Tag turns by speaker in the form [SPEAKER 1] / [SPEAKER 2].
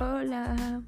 [SPEAKER 1] Hola.